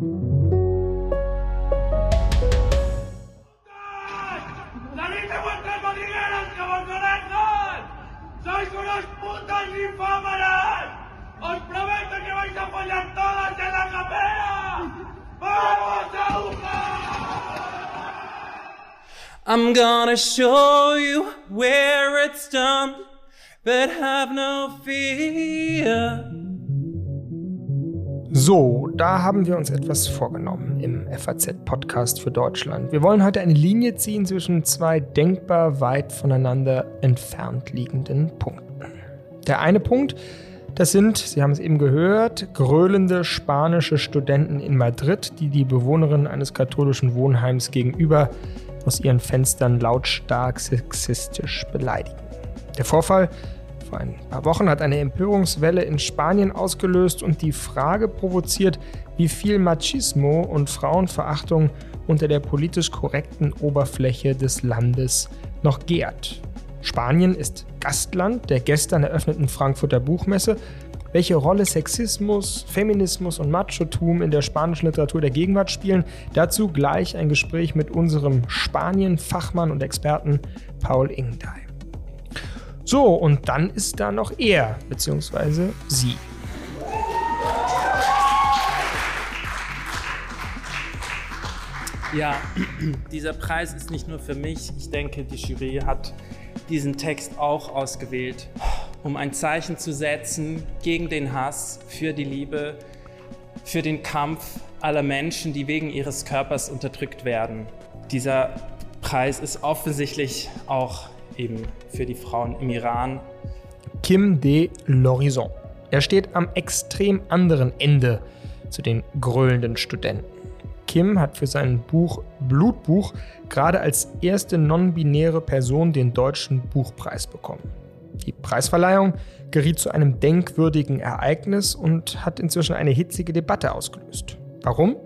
¡Sois unos putos infámaras! ¡Os prometo que vais a follar todas en la capea! ¡Vamos a I'm gonna show you where it's done, but have no fear. So, da haben wir uns etwas vorgenommen im FAZ-Podcast für Deutschland. Wir wollen heute eine Linie ziehen zwischen zwei denkbar weit voneinander entfernt liegenden Punkten. Der eine Punkt, das sind, Sie haben es eben gehört, gröhlende spanische Studenten in Madrid, die die Bewohnerin eines katholischen Wohnheims gegenüber aus ihren Fenstern lautstark sexistisch beleidigen. Der Vorfall vor ein paar Wochen hat eine Empörungswelle in Spanien ausgelöst und die Frage provoziert, wie viel Machismo und Frauenverachtung unter der politisch korrekten Oberfläche des Landes noch gärt. Spanien ist Gastland der gestern eröffneten Frankfurter Buchmesse. Welche Rolle Sexismus, Feminismus und Machotum in der spanischen Literatur der Gegenwart spielen, dazu gleich ein Gespräch mit unserem Spanien-Fachmann und Experten Paul Ingdey. So, und dann ist da noch er, beziehungsweise sie. Ja, dieser Preis ist nicht nur für mich. Ich denke, die Jury hat diesen Text auch ausgewählt, um ein Zeichen zu setzen gegen den Hass, für die Liebe, für den Kampf aller Menschen, die wegen ihres Körpers unterdrückt werden. Dieser Preis ist offensichtlich auch eben für die Frauen im Iran. Kim de l'Horizon. Er steht am extrem anderen Ende zu den gröhlenden Studenten. Kim hat für sein Buch Blutbuch gerade als erste non-binäre Person den Deutschen Buchpreis bekommen. Die Preisverleihung geriet zu einem denkwürdigen Ereignis und hat inzwischen eine hitzige Debatte ausgelöst. Warum?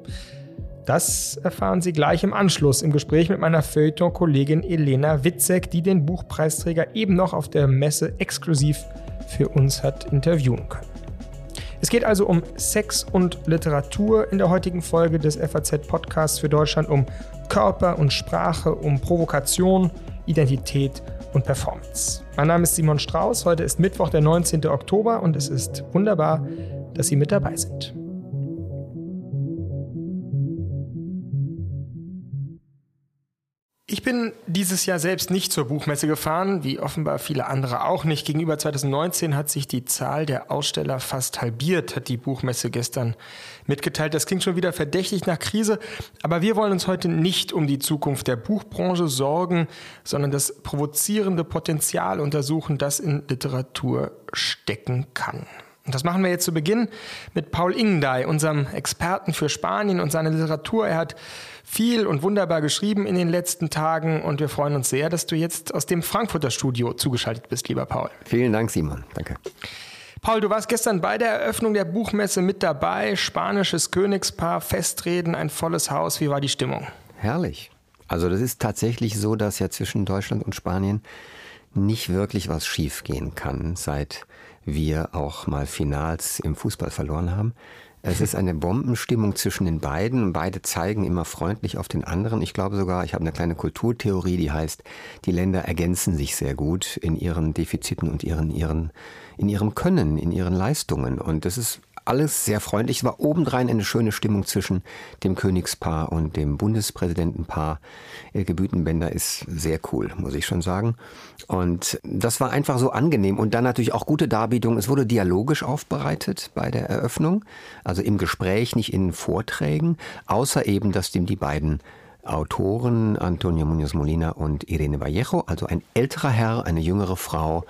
Das erfahren Sie gleich im Anschluss im Gespräch mit meiner Feuilleton-Kollegin Elena Witzek, die den Buchpreisträger eben noch auf der Messe exklusiv für uns hat interviewen können. Es geht also um Sex und Literatur in der heutigen Folge des FAZ-Podcasts für Deutschland, um Körper und Sprache, um Provokation, Identität und Performance. Mein Name ist Simon Strauß, heute ist Mittwoch, der 19. Oktober und es ist wunderbar, dass Sie mit dabei sind. Ich bin dieses Jahr selbst nicht zur Buchmesse gefahren, wie offenbar viele andere auch nicht. Gegenüber 2019 hat sich die Zahl der Aussteller fast halbiert, hat die Buchmesse gestern mitgeteilt. Das klingt schon wieder verdächtig nach Krise, aber wir wollen uns heute nicht um die Zukunft der Buchbranche sorgen, sondern das provozierende Potenzial untersuchen, das in Literatur stecken kann. Und das machen wir jetzt zu Beginn mit Paul Ingdey, unserem Experten für Spanien und seine Literatur. Er hat viel und wunderbar geschrieben in den letzten Tagen und wir freuen uns sehr, dass du jetzt aus dem Frankfurter Studio zugeschaltet bist, lieber Paul. Vielen Dank, Simon. Danke. Paul, du warst gestern bei der Eröffnung der Buchmesse mit dabei. Spanisches Königspaar, Festreden, ein volles Haus. Wie war die Stimmung? Herrlich. Also das ist tatsächlich so, dass ja zwischen Deutschland und Spanien nicht wirklich was schiefgehen kann, seit wir auch mal Finals im Fußball verloren haben. Es ist eine Bombenstimmung zwischen den beiden beide zeigen immer freundlich auf den anderen. Ich glaube sogar, ich habe eine kleine Kulturtheorie, die heißt, die Länder ergänzen sich sehr gut in ihren Defiziten und ihren, ihren, in ihrem Können, in ihren Leistungen. Und das ist alles sehr freundlich. Es war obendrein eine schöne Stimmung zwischen dem Königspaar und dem Bundespräsidentenpaar. Elke Bütenbender ist sehr cool, muss ich schon sagen. Und das war einfach so angenehm. Und dann natürlich auch gute Darbietung. Es wurde dialogisch aufbereitet bei der Eröffnung. Also im Gespräch, nicht in Vorträgen. Außer eben, dass dem die beiden Autoren, Antonio Munoz Molina und Irene Vallejo, also ein älterer Herr, eine jüngere Frau,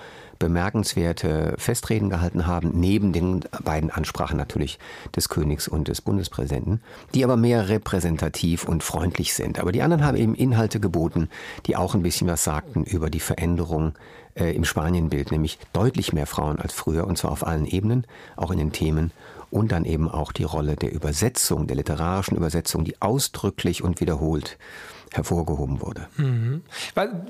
bemerkenswerte Festreden gehalten haben, neben den beiden Ansprachen natürlich des Königs und des Bundespräsidenten, die aber mehr repräsentativ und freundlich sind. Aber die anderen haben eben Inhalte geboten, die auch ein bisschen was sagten über die Veränderung äh, im Spanienbild, nämlich deutlich mehr Frauen als früher und zwar auf allen Ebenen, auch in den Themen und dann eben auch die Rolle der Übersetzung, der literarischen Übersetzung, die ausdrücklich und wiederholt hervorgehoben wurde. Mhm.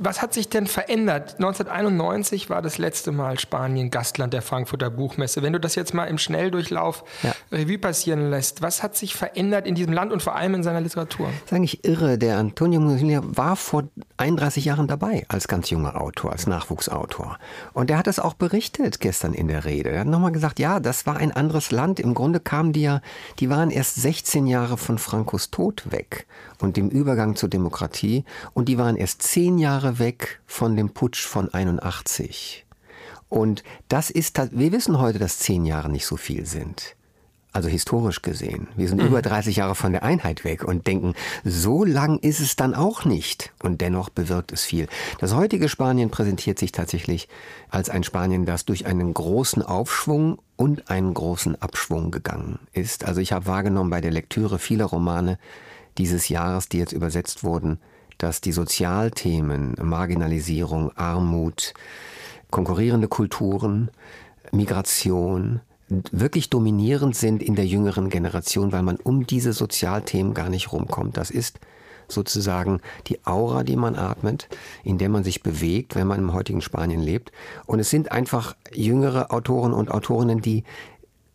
Was hat sich denn verändert? 1991 war das letzte Mal Spanien Gastland der Frankfurter Buchmesse. Wenn du das jetzt mal im Schnelldurchlauf ja. Revue passieren lässt, was hat sich verändert in diesem Land und vor allem in seiner Literatur? Das ist eigentlich irre. Der Antonio Musilia war vor 31 Jahren dabei als ganz junger Autor, als Nachwuchsautor. Und er hat es auch berichtet gestern in der Rede. Er hat nochmal gesagt, ja, das war ein anderes Land. Im Grunde kamen die ja, die waren erst 16 Jahre von Frankos Tod weg und dem Übergang zur Demokratie. Und die waren erst zehn Jahre weg von dem Putsch von 81. Und das ist, wir wissen heute, dass zehn Jahre nicht so viel sind. Also historisch gesehen. Wir sind mhm. über 30 Jahre von der Einheit weg und denken, so lang ist es dann auch nicht. Und dennoch bewirkt es viel. Das heutige Spanien präsentiert sich tatsächlich als ein Spanien, das durch einen großen Aufschwung und einen großen Abschwung gegangen ist. Also ich habe wahrgenommen bei der Lektüre vieler Romane dieses Jahres, die jetzt übersetzt wurden, dass die Sozialthemen, Marginalisierung, Armut, konkurrierende Kulturen, Migration, wirklich dominierend sind in der jüngeren Generation, weil man um diese Sozialthemen gar nicht rumkommt. Das ist sozusagen die Aura, die man atmet, in der man sich bewegt, wenn man im heutigen Spanien lebt. Und es sind einfach jüngere Autoren und Autorinnen, die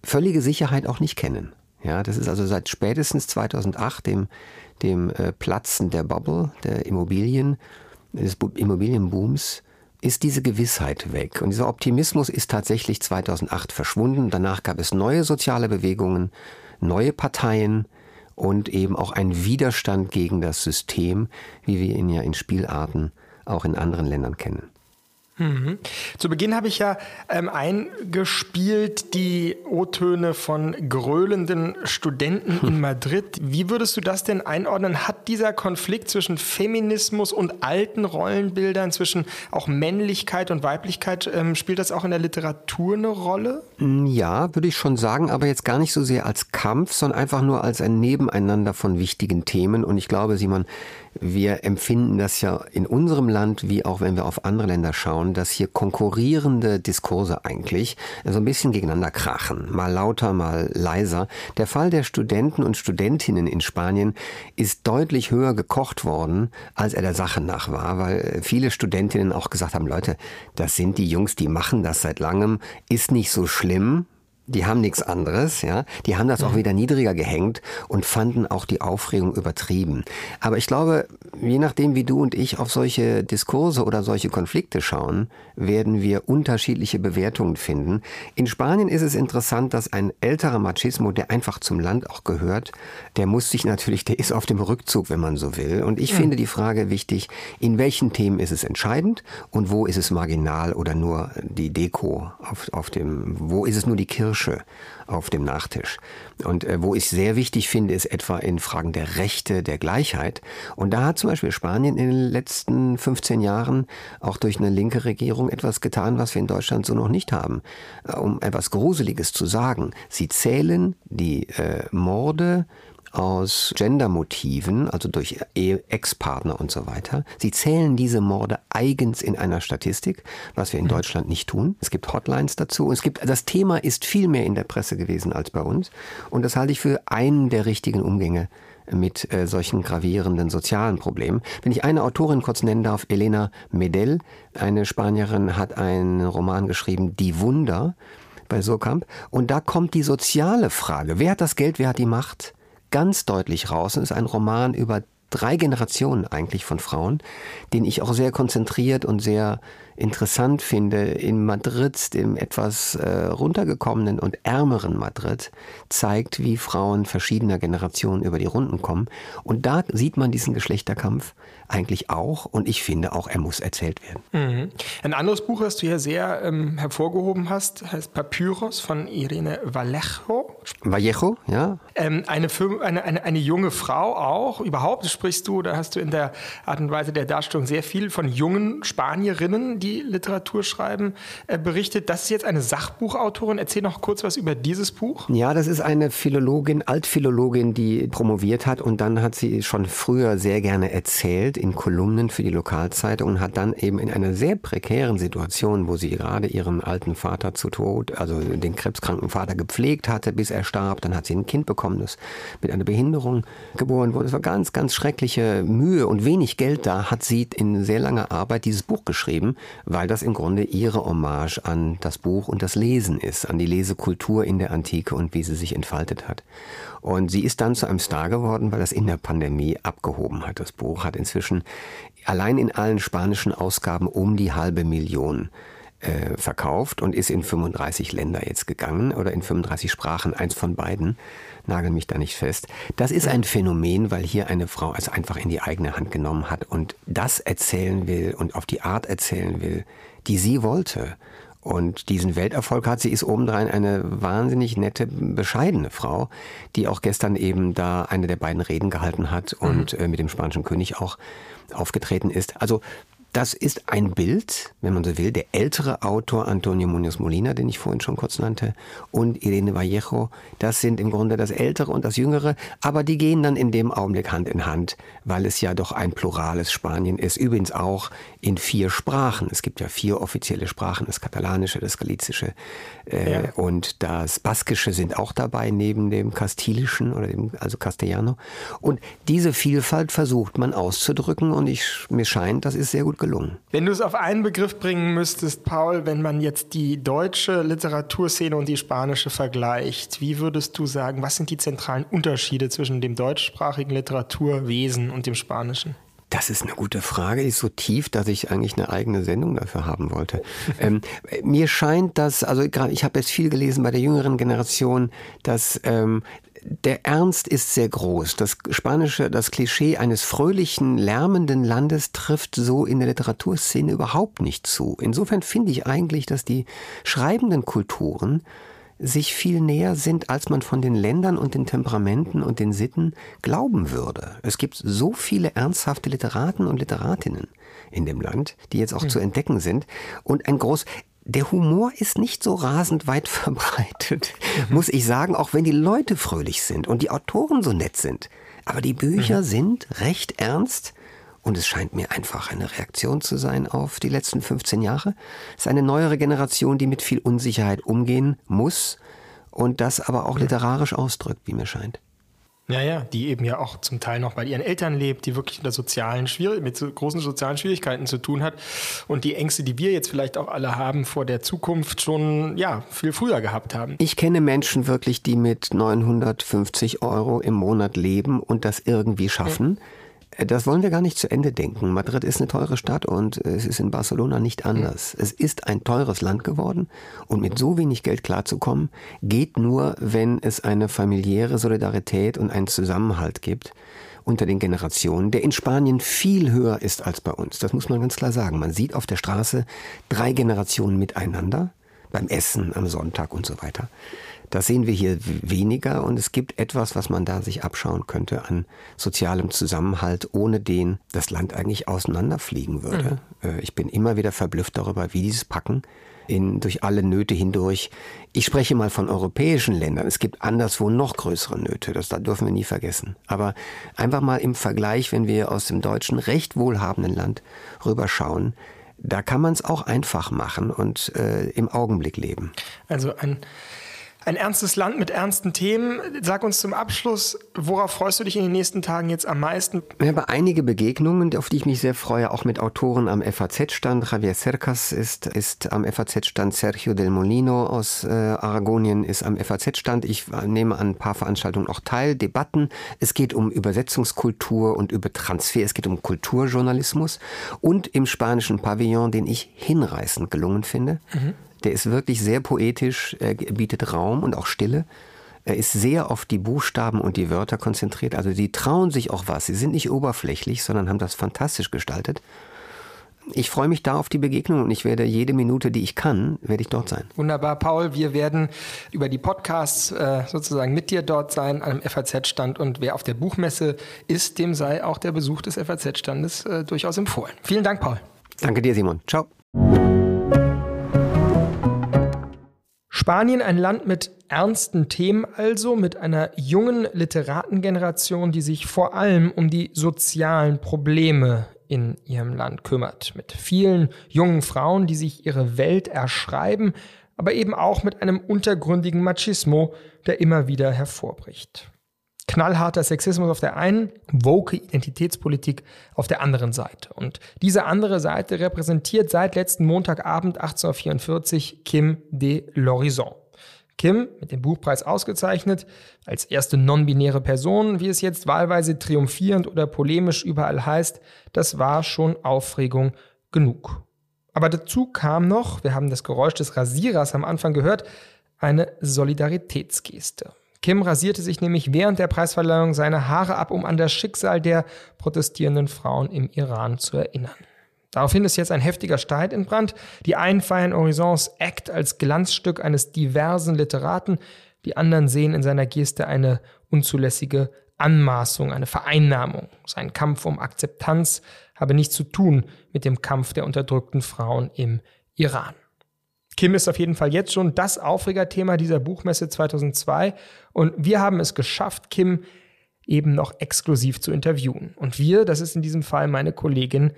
völlige Sicherheit auch nicht kennen. Ja, das ist also seit spätestens 2008, dem, dem äh, Platzen der Bubble, der Immobilien, des Immobilienbooms, ist diese Gewissheit weg. Und dieser Optimismus ist tatsächlich 2008 verschwunden. Danach gab es neue soziale Bewegungen, neue Parteien und eben auch ein Widerstand gegen das System, wie wir ihn ja in Spielarten auch in anderen Ländern kennen. Mhm. Zu Beginn habe ich ja ähm, eingespielt die O-Töne von gröhlenden Studenten in Madrid. Wie würdest du das denn einordnen? Hat dieser Konflikt zwischen Feminismus und alten Rollenbildern, zwischen auch Männlichkeit und Weiblichkeit, ähm, spielt das auch in der Literatur eine Rolle? Mm, ja, würde ich schon sagen, aber jetzt gar nicht so sehr als Kampf, sondern einfach nur als ein Nebeneinander von wichtigen Themen. Und ich glaube, Simon, wir empfinden das ja in unserem Land, wie auch wenn wir auf andere Länder schauen, dass hier konkurrierende Diskurse eigentlich so ein bisschen gegeneinander krachen. Mal lauter, mal leiser. Der Fall der Studenten und Studentinnen in Spanien ist deutlich höher gekocht worden, als er der Sache nach war, weil viele Studentinnen auch gesagt haben, Leute, das sind die Jungs, die machen das seit langem, ist nicht so schlimm, die haben nichts anderes, ja. Die haben das auch mhm. wieder niedriger gehängt und fanden auch die Aufregung übertrieben. Aber ich glaube, je nachdem, wie du und ich auf solche Diskurse oder solche Konflikte schauen, werden wir unterschiedliche Bewertungen finden. In Spanien ist es interessant, dass ein älterer Machismo, der einfach zum Land auch gehört, der muss sich natürlich, der ist auf dem Rückzug, wenn man so will. Und ich mhm. finde die Frage wichtig, in welchen Themen ist es entscheidend und wo ist es marginal oder nur die Deko auf, auf dem, wo ist es nur die Kirche Kirsche auf dem Nachtisch. Und äh, wo ich sehr wichtig finde, ist etwa in Fragen der Rechte, der Gleichheit. Und da hat zum Beispiel Spanien in den letzten 15 Jahren auch durch eine linke Regierung etwas getan, was wir in Deutschland so noch nicht haben. Äh, um etwas Gruseliges zu sagen. Sie zählen die äh, Morde aus Gendermotiven, also durch Ex-Partner und so weiter. Sie zählen diese Morde eigens in einer Statistik, was wir in mhm. Deutschland nicht tun. Es gibt Hotlines dazu. Es gibt, das Thema ist viel mehr in der Presse gewesen als bei uns. Und das halte ich für einen der richtigen Umgänge mit äh, solchen gravierenden sozialen Problemen. Wenn ich eine Autorin kurz nennen darf, Elena Medel, eine Spanierin, hat einen Roman geschrieben, Die Wunder bei Surkamp. Und da kommt die soziale Frage. Wer hat das Geld, wer hat die Macht? Ganz deutlich raus. Es ist ein Roman über drei Generationen eigentlich von Frauen, den ich auch sehr konzentriert und sehr interessant finde, in Madrid, dem etwas äh, runtergekommenen und ärmeren Madrid, zeigt, wie Frauen verschiedener Generationen über die Runden kommen. Und da sieht man diesen Geschlechterkampf eigentlich auch. Und ich finde auch, er muss erzählt werden. Mhm. Ein anderes Buch, das du hier sehr ähm, hervorgehoben hast, heißt Papyrus von Irene Vallejo. Vallejo, ja. Ähm, eine, eine, eine, eine junge Frau auch. Überhaupt sprichst du, da hast du in der Art und Weise der Darstellung sehr viel von jungen Spanierinnen, die die Literatur schreiben, äh, berichtet. Das ist jetzt eine Sachbuchautorin. Erzähl noch kurz was über dieses Buch. Ja, das ist eine Philologin, Altphilologin, die promoviert hat und dann hat sie schon früher sehr gerne erzählt in Kolumnen für die Lokalzeitung und hat dann eben in einer sehr prekären Situation, wo sie gerade ihren alten Vater zu Tod, also den krebskranken Vater gepflegt hatte, bis er starb. Dann hat sie ein Kind bekommen, das mit einer Behinderung geboren wurde. Es war ganz, ganz schreckliche Mühe und wenig Geld da, hat sie in sehr langer Arbeit dieses Buch geschrieben, weil das im Grunde ihre Hommage an das Buch und das Lesen ist, an die Lesekultur in der Antike und wie sie sich entfaltet hat. Und sie ist dann zu einem Star geworden, weil das in der Pandemie abgehoben hat. Das Buch hat inzwischen allein in allen spanischen Ausgaben um die halbe Million äh, verkauft und ist in 35 Länder jetzt gegangen oder in 35 Sprachen, eins von beiden. Nagel mich da nicht fest. Das ist ein Phänomen, weil hier eine Frau es einfach in die eigene Hand genommen hat und das erzählen will und auf die Art erzählen will, die sie wollte. Und diesen Welterfolg hat sie, ist obendrein eine wahnsinnig nette, bescheidene Frau, die auch gestern eben da eine der beiden Reden gehalten hat und mhm. äh, mit dem spanischen König auch aufgetreten ist. Also das ist ein Bild, wenn man so will, der ältere Autor Antonio Munoz Molina, den ich vorhin schon kurz nannte, und Irene Vallejo. Das sind im Grunde das ältere und das jüngere, aber die gehen dann in dem Augenblick Hand in Hand, weil es ja doch ein plurales Spanien ist. Übrigens auch in vier Sprachen. Es gibt ja vier offizielle Sprachen, das Katalanische, das Galizische äh, ja. und das Baskische sind auch dabei, neben dem Kastilischen oder dem, also Castellano. Und diese Vielfalt versucht man auszudrücken und ich, mir scheint, das ist sehr gut gelungen. Wenn du es auf einen Begriff bringen müsstest, Paul, wenn man jetzt die deutsche Literaturszene und die spanische vergleicht, wie würdest du sagen, was sind die zentralen Unterschiede zwischen dem deutschsprachigen Literaturwesen und dem spanischen? Das ist eine gute Frage, die ist so tief, dass ich eigentlich eine eigene Sendung dafür haben wollte. ähm, mir scheint, dass, also gerade ich habe jetzt viel gelesen bei der jüngeren Generation, dass ähm, der Ernst ist sehr groß. Das spanische, das Klischee eines fröhlichen, lärmenden Landes trifft so in der Literaturszene überhaupt nicht zu. Insofern finde ich eigentlich, dass die schreibenden Kulturen sich viel näher sind, als man von den Ländern und den Temperamenten und den Sitten glauben würde. Es gibt so viele ernsthafte Literaten und Literatinnen in dem Land, die jetzt auch mhm. zu entdecken sind. Und ein groß, der Humor ist nicht so rasend weit verbreitet, mhm. muss ich sagen, auch wenn die Leute fröhlich sind und die Autoren so nett sind. Aber die Bücher mhm. sind recht ernst und es scheint mir einfach eine Reaktion zu sein auf die letzten 15 Jahre. Es ist eine neuere Generation, die mit viel Unsicherheit umgehen muss und das aber auch literarisch ausdrückt, wie mir scheint. Ja, ja, die eben ja auch zum Teil noch bei ihren Eltern lebt, die wirklich unter sozialen Schwier mit so großen sozialen Schwierigkeiten zu tun hat und die Ängste, die wir jetzt vielleicht auch alle haben vor der Zukunft schon ja viel früher gehabt haben. Ich kenne Menschen wirklich, die mit 950 Euro im Monat leben und das irgendwie schaffen. Ja das wollen wir gar nicht zu Ende denken. Madrid ist eine teure Stadt und es ist in Barcelona nicht anders. Es ist ein teures Land geworden und mit so wenig Geld klarzukommen, geht nur, wenn es eine familiäre Solidarität und einen Zusammenhalt gibt unter den Generationen, der in Spanien viel höher ist als bei uns. Das muss man ganz klar sagen. Man sieht auf der Straße drei Generationen miteinander, beim Essen am Sonntag und so weiter. Das sehen wir hier weniger und es gibt etwas, was man da sich abschauen könnte an sozialem Zusammenhalt, ohne den das Land eigentlich auseinanderfliegen würde. Mhm. Ich bin immer wieder verblüfft darüber, wie dieses Packen in, durch alle Nöte hindurch. Ich spreche mal von europäischen Ländern. Es gibt anderswo noch größere Nöte. Das dürfen wir nie vergessen. Aber einfach mal im Vergleich, wenn wir aus dem deutschen recht wohlhabenden Land rüberschauen, da kann man es auch einfach machen und äh, im Augenblick leben. Also ein ein ernstes Land mit ernsten Themen. Sag uns zum Abschluss, worauf freust du dich in den nächsten Tagen jetzt am meisten? Ich habe einige Begegnungen, auf die ich mich sehr freue, auch mit Autoren am FAZ-Stand. Javier Cercas ist, ist am FAZ-Stand, Sergio del Molino aus äh, Aragonien ist am FAZ-Stand. Ich nehme an ein paar Veranstaltungen auch teil, Debatten. Es geht um Übersetzungskultur und über Transfer. Es geht um Kulturjournalismus und im spanischen Pavillon, den ich hinreißend gelungen finde. Mhm der ist wirklich sehr poetisch, er bietet Raum und auch Stille. Er ist sehr auf die Buchstaben und die Wörter konzentriert. Also die trauen sich auch was. Sie sind nicht oberflächlich, sondern haben das fantastisch gestaltet. Ich freue mich da auf die Begegnung und ich werde jede Minute, die ich kann, werde ich dort sein. Wunderbar, Paul. Wir werden über die Podcasts äh, sozusagen mit dir dort sein, am FAZ-Stand. Und wer auf der Buchmesse ist, dem sei auch der Besuch des FAZ-Standes äh, durchaus empfohlen. Vielen Dank, Paul. Danke dir, Simon. Ciao. Spanien ein Land mit ernsten Themen also, mit einer jungen Literatengeneration, die sich vor allem um die sozialen Probleme in ihrem Land kümmert, mit vielen jungen Frauen, die sich ihre Welt erschreiben, aber eben auch mit einem untergründigen Machismo, der immer wieder hervorbricht. Knallharter Sexismus auf der einen, woke Identitätspolitik auf der anderen Seite. Und diese andere Seite repräsentiert seit letzten Montagabend 1844 Kim de l'Horizon. Kim, mit dem Buchpreis ausgezeichnet, als erste non-binäre Person, wie es jetzt wahlweise triumphierend oder polemisch überall heißt, das war schon Aufregung genug. Aber dazu kam noch, wir haben das Geräusch des Rasierers am Anfang gehört, eine Solidaritätsgeste. Kim rasierte sich nämlich während der Preisverleihung seine Haare ab, um an das Schicksal der protestierenden Frauen im Iran zu erinnern. Daraufhin ist jetzt ein heftiger Streit entbrannt. Die einen feiern Horizons Act als Glanzstück eines diversen Literaten, die anderen sehen in seiner Geste eine unzulässige Anmaßung, eine Vereinnahmung. Sein Kampf um Akzeptanz habe nichts zu tun mit dem Kampf der unterdrückten Frauen im Iran. Kim ist auf jeden Fall jetzt schon das Aufregerthema dieser Buchmesse 2002 und wir haben es geschafft, Kim eben noch exklusiv zu interviewen. Und wir, das ist in diesem Fall meine Kollegin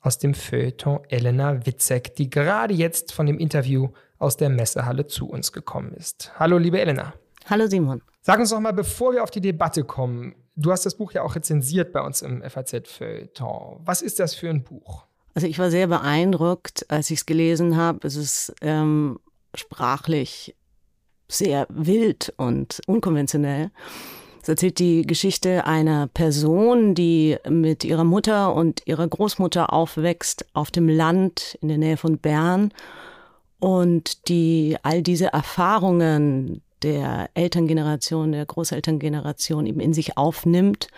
aus dem Feuilleton Elena Witzek, die gerade jetzt von dem Interview aus der Messehalle zu uns gekommen ist. Hallo, liebe Elena. Hallo, Simon. Sag uns doch mal, bevor wir auf die Debatte kommen, du hast das Buch ja auch rezensiert bei uns im FAZ-Feuilleton. Was ist das für ein Buch? Also ich war sehr beeindruckt, als ich es gelesen habe. Es ist ähm, sprachlich sehr wild und unkonventionell. Es erzählt die Geschichte einer Person, die mit ihrer Mutter und ihrer Großmutter aufwächst auf dem Land in der Nähe von Bern und die all diese Erfahrungen der Elterngeneration, der Großelterngeneration eben in sich aufnimmt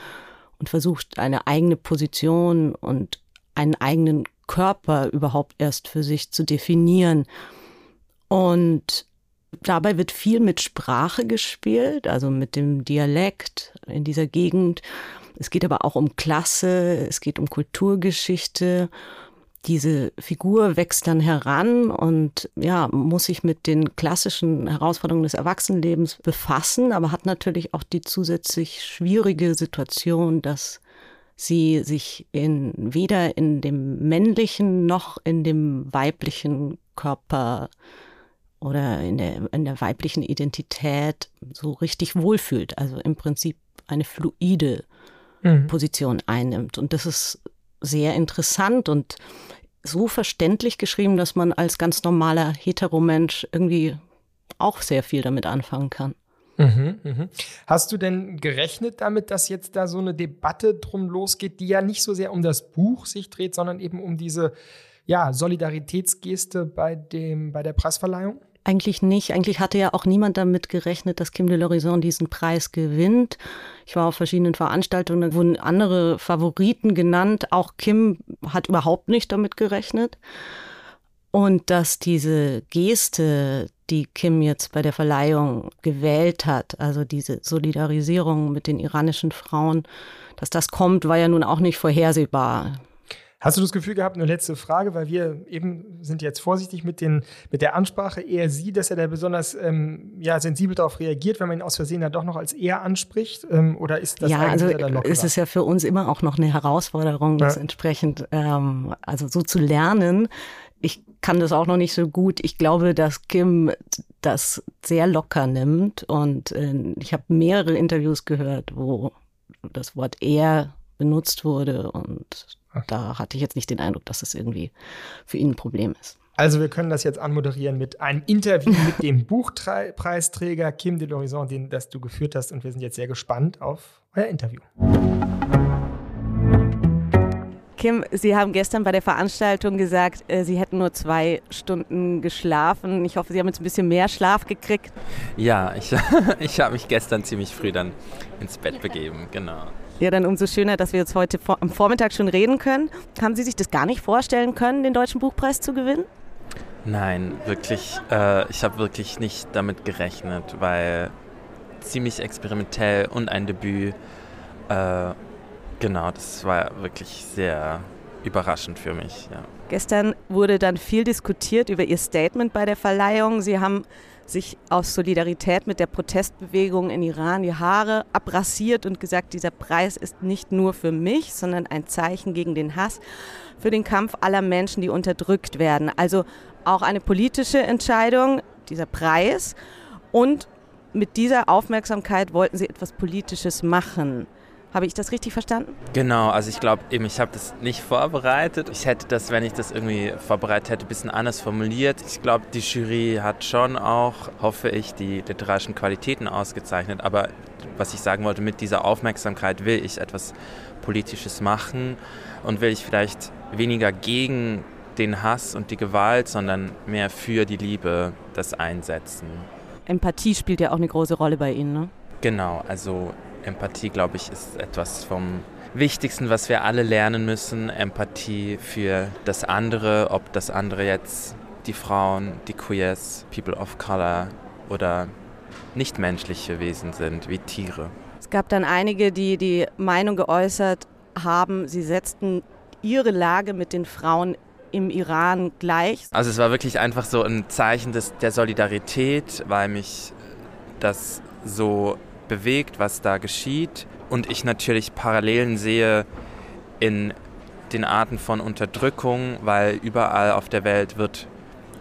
und versucht, eine eigene Position und einen eigenen Körper überhaupt erst für sich zu definieren. Und Dabei wird viel mit Sprache gespielt, also mit dem Dialekt in dieser Gegend. Es geht aber auch um Klasse, es geht um Kulturgeschichte. Diese Figur wächst dann heran und ja, muss sich mit den klassischen Herausforderungen des Erwachsenenlebens befassen, aber hat natürlich auch die zusätzlich schwierige Situation, dass sie sich in, weder in dem männlichen noch in dem weiblichen Körper oder in der, in der weiblichen Identität so richtig wohlfühlt. Also im Prinzip eine fluide mhm. Position einnimmt. Und das ist sehr interessant und so verständlich geschrieben, dass man als ganz normaler Heteromensch irgendwie auch sehr viel damit anfangen kann. Mhm, mhm. Hast du denn gerechnet damit, dass jetzt da so eine Debatte drum losgeht, die ja nicht so sehr um das Buch sich dreht, sondern eben um diese ja, Solidaritätsgeste bei, dem, bei der Preisverleihung? Eigentlich nicht. Eigentlich hatte ja auch niemand damit gerechnet, dass Kim de l'Horizon diesen Preis gewinnt. Ich war auf verschiedenen Veranstaltungen, da wurden andere Favoriten genannt. Auch Kim hat überhaupt nicht damit gerechnet. Und dass diese Geste, die Kim jetzt bei der Verleihung gewählt hat, also diese Solidarisierung mit den iranischen Frauen, dass das kommt, war ja nun auch nicht vorhersehbar. Hast du das Gefühl gehabt, eine letzte Frage, weil wir eben sind jetzt vorsichtig mit, den, mit der Ansprache, eher sie, dass er da besonders ähm, ja, sensibel darauf reagiert, wenn man ihn aus Versehen ja doch noch als er anspricht? Ähm, oder ist das ja, also ist es ja für uns immer auch noch eine Herausforderung, das ja. entsprechend ähm, also so zu lernen. Ich kann das auch noch nicht so gut. Ich glaube, dass Kim das sehr locker nimmt und äh, ich habe mehrere Interviews gehört, wo das Wort er benutzt wurde und da hatte ich jetzt nicht den Eindruck, dass es irgendwie für ihn ein Problem ist. Also wir können das jetzt anmoderieren mit einem Interview mit dem Buchpreisträger Kim de l'Horizon, den das du geführt hast. Und wir sind jetzt sehr gespannt auf euer Interview. Kim, Sie haben gestern bei der Veranstaltung gesagt, äh, Sie hätten nur zwei Stunden geschlafen. Ich hoffe, Sie haben jetzt ein bisschen mehr Schlaf gekriegt. Ja, ich, ich habe mich gestern ziemlich früh dann ins Bett begeben, genau. Ja, dann umso schöner, dass wir jetzt heute vor, am Vormittag schon reden können. Haben Sie sich das gar nicht vorstellen können, den Deutschen Buchpreis zu gewinnen? Nein, wirklich. Äh, ich habe wirklich nicht damit gerechnet, weil ziemlich experimentell und ein Debüt. Äh, genau, das war wirklich sehr überraschend für mich. Ja. Gestern wurde dann viel diskutiert über Ihr Statement bei der Verleihung. Sie haben sich aus Solidarität mit der Protestbewegung in Iran die Haare abrasiert und gesagt, dieser Preis ist nicht nur für mich, sondern ein Zeichen gegen den Hass, für den Kampf aller Menschen, die unterdrückt werden. Also auch eine politische Entscheidung, dieser Preis. Und mit dieser Aufmerksamkeit wollten Sie etwas Politisches machen. Habe ich das richtig verstanden? Genau, also ich glaube eben, ich habe das nicht vorbereitet. Ich hätte das, wenn ich das irgendwie vorbereitet hätte, ein bisschen anders formuliert. Ich glaube, die Jury hat schon auch, hoffe ich, die literarischen Qualitäten ausgezeichnet. Aber was ich sagen wollte, mit dieser Aufmerksamkeit will ich etwas Politisches machen und will ich vielleicht weniger gegen den Hass und die Gewalt, sondern mehr für die Liebe das einsetzen. Empathie spielt ja auch eine große Rolle bei Ihnen, ne? Genau, also Empathie, glaube ich, ist etwas vom Wichtigsten, was wir alle lernen müssen. Empathie für das andere, ob das andere jetzt die Frauen, die Queers, People of Color oder nichtmenschliche Wesen sind, wie Tiere. Es gab dann einige, die die Meinung geäußert haben, sie setzten ihre Lage mit den Frauen im Iran gleich. Also es war wirklich einfach so ein Zeichen des, der Solidarität, weil mich das so bewegt, was da geschieht. Und ich natürlich Parallelen sehe in den Arten von Unterdrückung, weil überall auf der Welt wird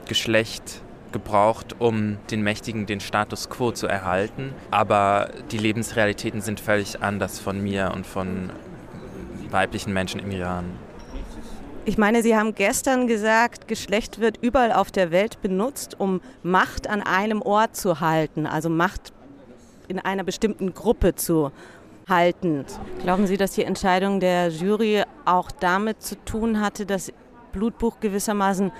Geschlecht gebraucht, um den Mächtigen den Status quo zu erhalten. Aber die Lebensrealitäten sind völlig anders von mir und von weiblichen Menschen im Iran. Ich meine, Sie haben gestern gesagt, Geschlecht wird überall auf der Welt benutzt, um Macht an einem Ort zu halten, also Macht in einer bestimmten Gruppe zu halten. Glauben Sie, dass die Entscheidung der Jury auch damit zu tun hatte, dass Blutbuch gewissermaßen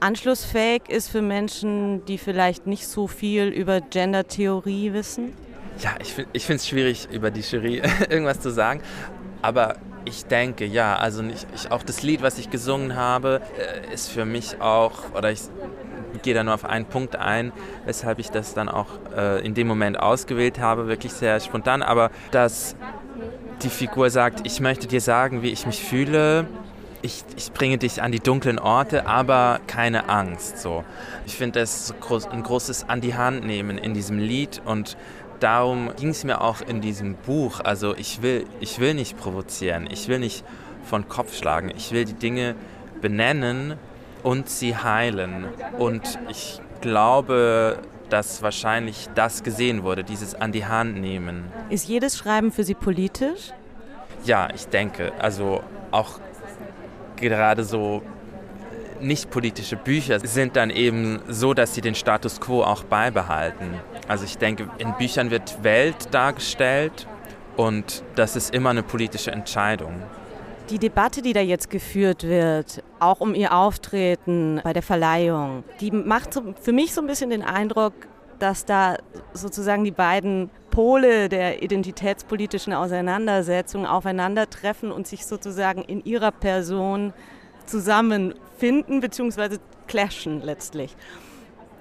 anschlussfähig ist für Menschen, die vielleicht nicht so viel über Gender-Theorie wissen? Ja, ich, ich finde es schwierig, über die Jury irgendwas zu sagen. Aber ich denke, ja, also nicht, ich, auch das Lied, was ich gesungen habe, äh, ist für mich auch, oder ich gehe da nur auf einen Punkt ein, weshalb ich das dann auch äh, in dem Moment ausgewählt habe, wirklich sehr spontan, aber dass die Figur sagt, ich möchte dir sagen, wie ich mich fühle, ich, ich bringe dich an die dunklen Orte, aber keine Angst. So. Ich finde das ein großes An die Hand nehmen in diesem Lied und darum ging es mir auch in diesem Buch. Also ich will, ich will nicht provozieren, ich will nicht von Kopf schlagen, ich will die Dinge benennen und sie heilen. Und ich glaube, dass wahrscheinlich das gesehen wurde, dieses an die Hand nehmen. Ist jedes Schreiben für Sie politisch? Ja, ich denke. Also auch gerade so nicht politische Bücher sind dann eben so, dass sie den Status quo auch beibehalten. Also ich denke, in Büchern wird Welt dargestellt und das ist immer eine politische Entscheidung. Die Debatte, die da jetzt geführt wird, auch um ihr Auftreten bei der Verleihung, die macht für mich so ein bisschen den Eindruck, dass da sozusagen die beiden Pole der identitätspolitischen Auseinandersetzung aufeinandertreffen und sich sozusagen in ihrer Person zusammenfinden bzw. clashen letztlich.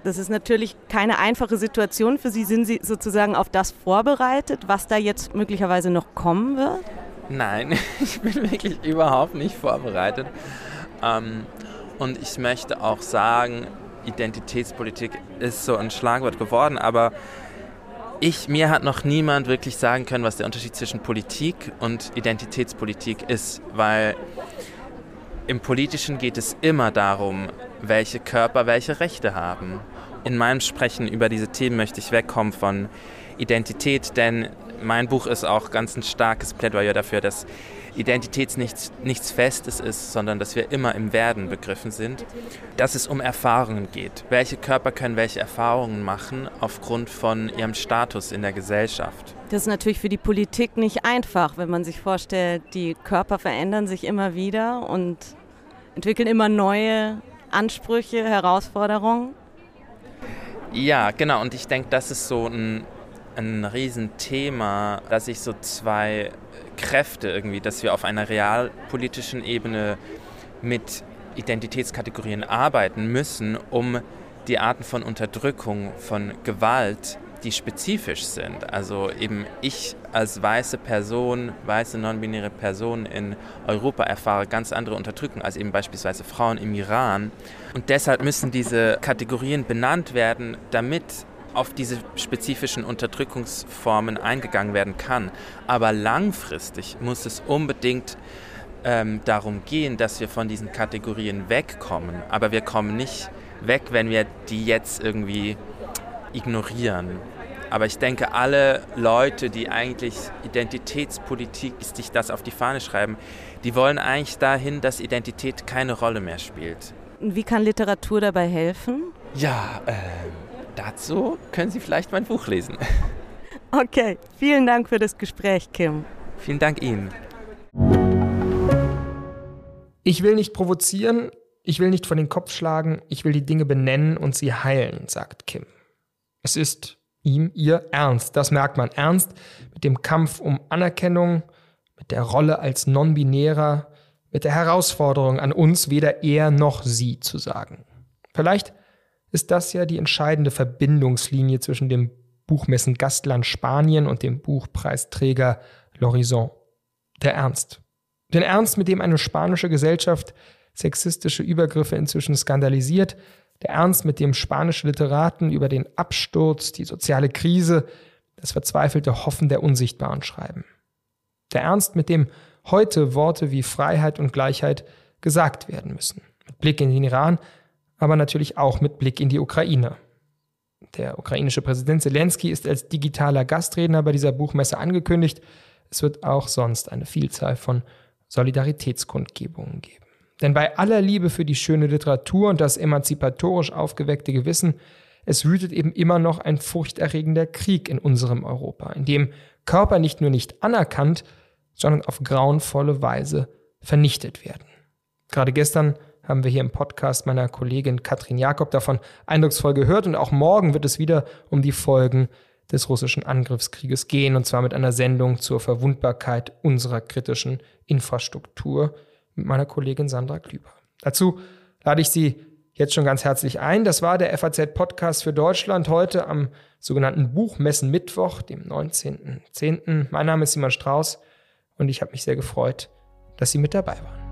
Das ist natürlich keine einfache Situation für Sie. Sind Sie sozusagen auf das vorbereitet, was da jetzt möglicherweise noch kommen wird? Nein, ich bin wirklich überhaupt nicht vorbereitet. Ähm, und ich möchte auch sagen, Identitätspolitik ist so ein Schlagwort geworden, aber ich, mir hat noch niemand wirklich sagen können, was der Unterschied zwischen Politik und Identitätspolitik ist, weil im Politischen geht es immer darum, welche Körper welche Rechte haben. In meinem Sprechen über diese Themen möchte ich wegkommen von Identität, denn mein Buch ist auch ganz ein starkes Plädoyer dafür, dass Identität nichts, nichts Festes ist, sondern dass wir immer im Werden begriffen sind, dass es um Erfahrungen geht. Welche Körper können welche Erfahrungen machen aufgrund von ihrem Status in der Gesellschaft? Das ist natürlich für die Politik nicht einfach, wenn man sich vorstellt, die Körper verändern sich immer wieder und entwickeln immer neue Ansprüche, Herausforderungen. Ja, genau. Und ich denke, das ist so ein ein Riesenthema, dass sich so zwei Kräfte irgendwie, dass wir auf einer realpolitischen Ebene mit Identitätskategorien arbeiten müssen, um die Arten von Unterdrückung, von Gewalt, die spezifisch sind. Also eben ich als weiße Person, weiße non-binäre Person in Europa erfahre ganz andere Unterdrückung als eben beispielsweise Frauen im Iran. Und deshalb müssen diese Kategorien benannt werden, damit auf diese spezifischen Unterdrückungsformen eingegangen werden kann. Aber langfristig muss es unbedingt ähm, darum gehen, dass wir von diesen Kategorien wegkommen. Aber wir kommen nicht weg, wenn wir die jetzt irgendwie ignorieren. Aber ich denke, alle Leute, die eigentlich Identitätspolitik, sich das auf die Fahne schreiben, die wollen eigentlich dahin, dass Identität keine Rolle mehr spielt. Wie kann Literatur dabei helfen? Ja, äh, dazu können Sie vielleicht mein Buch lesen. Okay, vielen Dank für das Gespräch, Kim. Vielen Dank Ihnen. Ich will nicht provozieren, ich will nicht vor den Kopf schlagen, ich will die Dinge benennen und sie heilen, sagt Kim. Es ist ihm ihr Ernst, das merkt man. Ernst mit dem Kampf um Anerkennung, mit der Rolle als Non-Binärer, mit der Herausforderung an uns, weder er noch sie zu sagen. Vielleicht ist das ja die entscheidende Verbindungslinie zwischen dem Buchmessen Gastland Spanien und dem Buchpreisträger L'Horizon. Der Ernst. Den Ernst, mit dem eine spanische Gesellschaft sexistische Übergriffe inzwischen skandalisiert, der Ernst, mit dem spanische Literaten über den Absturz, die soziale Krise, das verzweifelte Hoffen der Unsichtbaren schreiben. Der Ernst, mit dem heute Worte wie Freiheit und Gleichheit gesagt werden müssen. Mit Blick in den Iran, aber natürlich auch mit Blick in die Ukraine. Der ukrainische Präsident Zelensky ist als digitaler Gastredner bei dieser Buchmesse angekündigt. Es wird auch sonst eine Vielzahl von Solidaritätskundgebungen geben. Denn bei aller Liebe für die schöne Literatur und das emanzipatorisch aufgeweckte Gewissen, es wütet eben immer noch ein furchterregender Krieg in unserem Europa, in dem Körper nicht nur nicht anerkannt, sondern auf grauenvolle Weise vernichtet werden. Gerade gestern haben wir hier im Podcast meiner Kollegin Katrin Jakob davon eindrucksvoll gehört und auch morgen wird es wieder um die Folgen des russischen Angriffskrieges gehen, und zwar mit einer Sendung zur Verwundbarkeit unserer kritischen Infrastruktur mit meiner Kollegin Sandra Klüber. Dazu lade ich Sie jetzt schon ganz herzlich ein. Das war der FAZ-Podcast für Deutschland heute am sogenannten Buchmessen Mittwoch, dem 19.10. Mein Name ist Simon Strauß und ich habe mich sehr gefreut, dass Sie mit dabei waren.